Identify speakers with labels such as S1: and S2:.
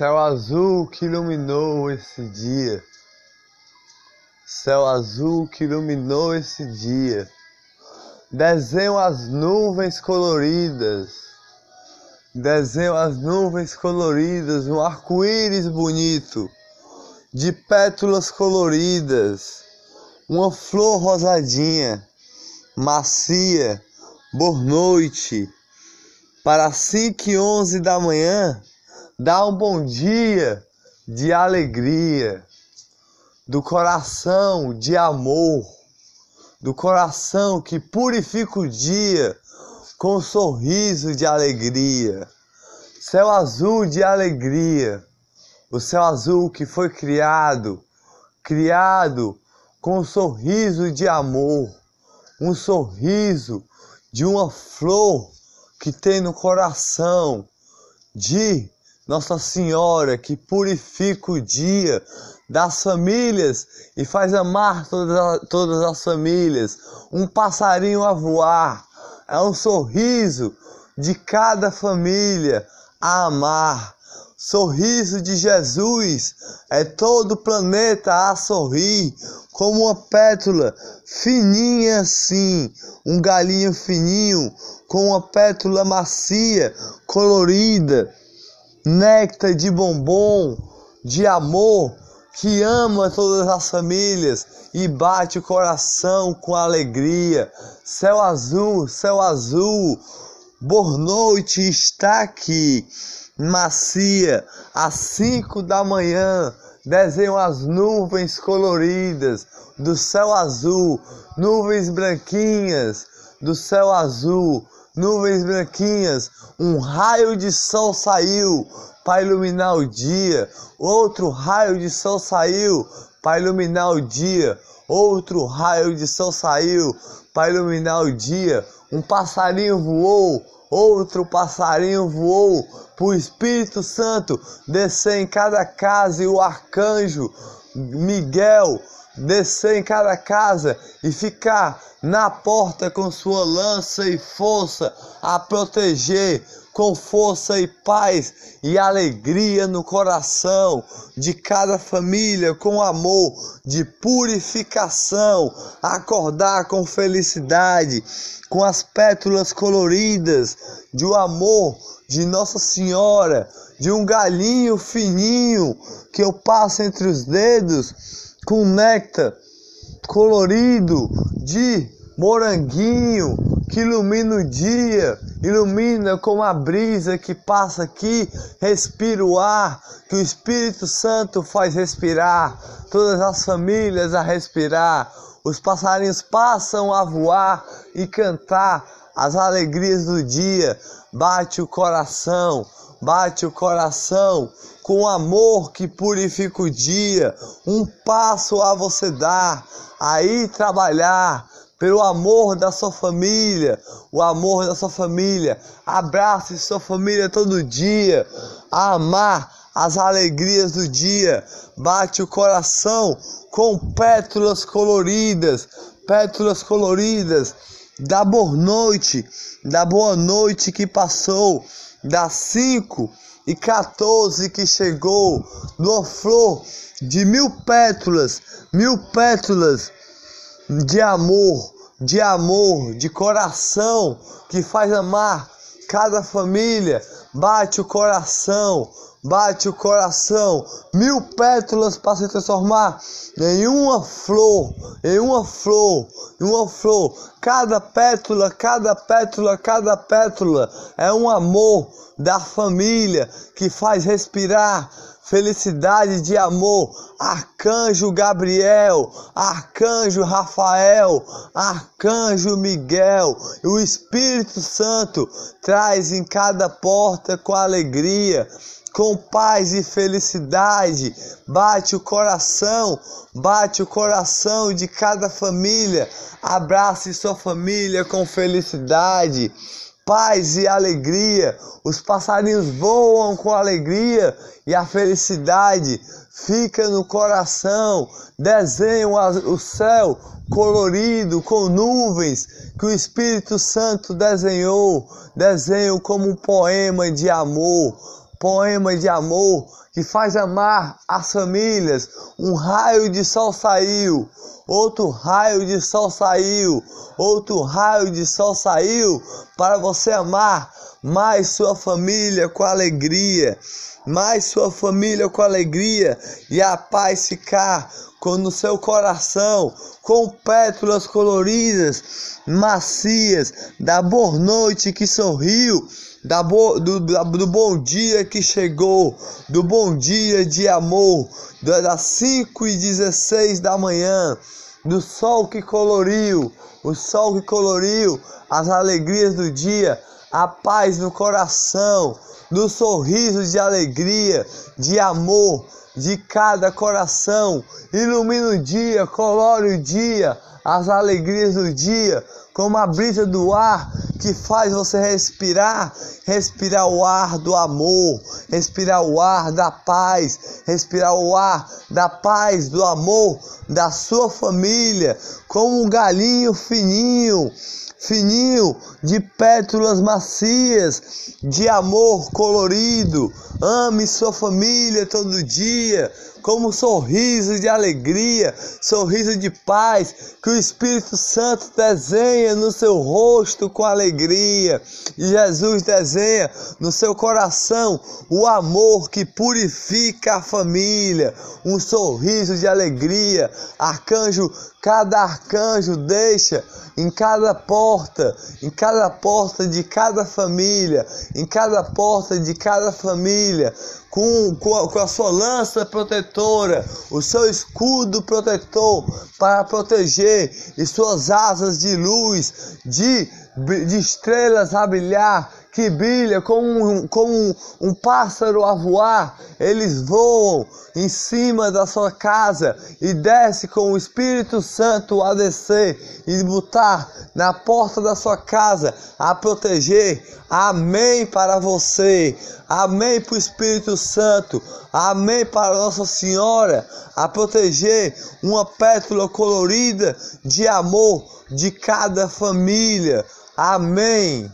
S1: Céu azul que iluminou esse dia. Céu azul que iluminou esse dia. Desenho as nuvens coloridas. Desenho as nuvens coloridas, um arco-íris bonito, de pétalas coloridas, uma flor rosadinha, macia, boa noite. Para 5 e 11 da manhã, dá um bom dia de alegria, do coração de amor, do coração que purifica o dia com um sorriso de alegria. Céu azul de alegria, o céu azul que foi criado, criado com um sorriso de amor, um sorriso de uma flor que tem no coração de nossa Senhora que purifica o dia das famílias e faz amar todas, todas as famílias. Um passarinho a voar é um sorriso de cada família a amar. Sorriso de Jesus é todo o planeta a sorrir, como uma pétula fininha assim, um galinho fininho com uma pétula macia, colorida néctar de bombom, de amor, que ama todas as famílias e bate o coração com alegria. Céu azul, céu azul, boa noite está aqui, macia, às cinco da manhã. Desenham as nuvens coloridas do céu azul, nuvens branquinhas do céu azul nuvens branquinhas, um raio de sol saiu para iluminar o dia, outro raio de sol saiu para iluminar o dia, outro raio de sol saiu para iluminar o dia, um passarinho voou, outro passarinho voou, para o Espírito Santo descer em cada casa e o arcanjo Miguel descer em cada casa e ficar na porta com sua lança e força a proteger com força e paz e alegria no coração de cada família, com amor de purificação, acordar com felicidade, com as pétalas coloridas de um amor de Nossa Senhora, de um galinho fininho que eu passo entre os dedos com néctar colorido de moranguinho que ilumina o dia, ilumina como a brisa que passa aqui, respira o ar, que o Espírito Santo faz respirar, todas as famílias a respirar, os passarinhos passam a voar e cantar as alegrias do dia, bate o coração, bate o coração com amor que purifica o dia, um passo a você dar, aí trabalhar pelo amor da sua família, o amor da sua família. Abrace sua família todo dia, a amar as alegrias do dia. Bate o coração com pétalas coloridas, pétalas coloridas da boa noite, da boa noite que passou das 5 e 14 que chegou, numa flor de mil pétalas, mil pétalas de amor, de amor, de coração, que faz amar cada família, bate o coração, bate o coração, mil pétalas para se transformar em uma flor, em uma flor, em uma flor. Cada pétala, cada pétala, cada pétala é um amor da família que faz respirar felicidade de amor. Arcanjo Gabriel, Arcanjo Rafael, Arcanjo Miguel, o Espírito Santo traz em cada porta com alegria com paz e felicidade. Bate o coração, bate o coração de cada família. Abrace sua família com felicidade, paz e alegria. Os passarinhos voam com alegria e a felicidade fica no coração. Desenham o céu colorido com nuvens que o Espírito Santo desenhou. Desenham como um poema de amor poema de amor que faz amar as famílias. Um raio de sol saiu, outro raio de sol saiu, outro raio de sol saiu para você amar mais sua família com alegria, mais sua família com alegria e a paz ficar com no seu coração, com pétalas coloridas, macias, da boa noite que sorriu, da bo, do, do bom dia que chegou, do bom dia de amor, das 5 e 16 da manhã, do sol que coloriu, o sol que coloriu as alegrias do dia, a paz no coração, do sorriso de alegria, de amor de cada coração. Ilumina o dia, colore o dia, as alegrias do dia, como a brisa do ar que faz você respirar, respirar o ar do amor, respirar o ar da paz, respirar o ar da paz, do amor da sua família, como um galinho fininho fininho, de pétalas macias, de amor colorido. Ame sua família todo dia, como um sorriso de alegria, sorriso de paz, que o Espírito Santo desenha no seu rosto com alegria. E Jesus desenha no seu coração o amor que purifica a família, um sorriso de alegria. Arcanjo, cada arcanjo deixa em cada porta, em cada porta de cada família, em cada porta de cada família, com, com, a, com a sua lança protetora, o seu escudo protetor para proteger e suas asas de luz, de, de estrelas a brilhar que brilha como um, como um, um pássaro a voar, eles voam em cima da sua casa e desce com o Espírito Santo a descer e botar na porta da sua casa a proteger. Amém para você. Amém para o Espírito Santo. Amém para Nossa Senhora a proteger uma pétala colorida de amor de cada família. Amém.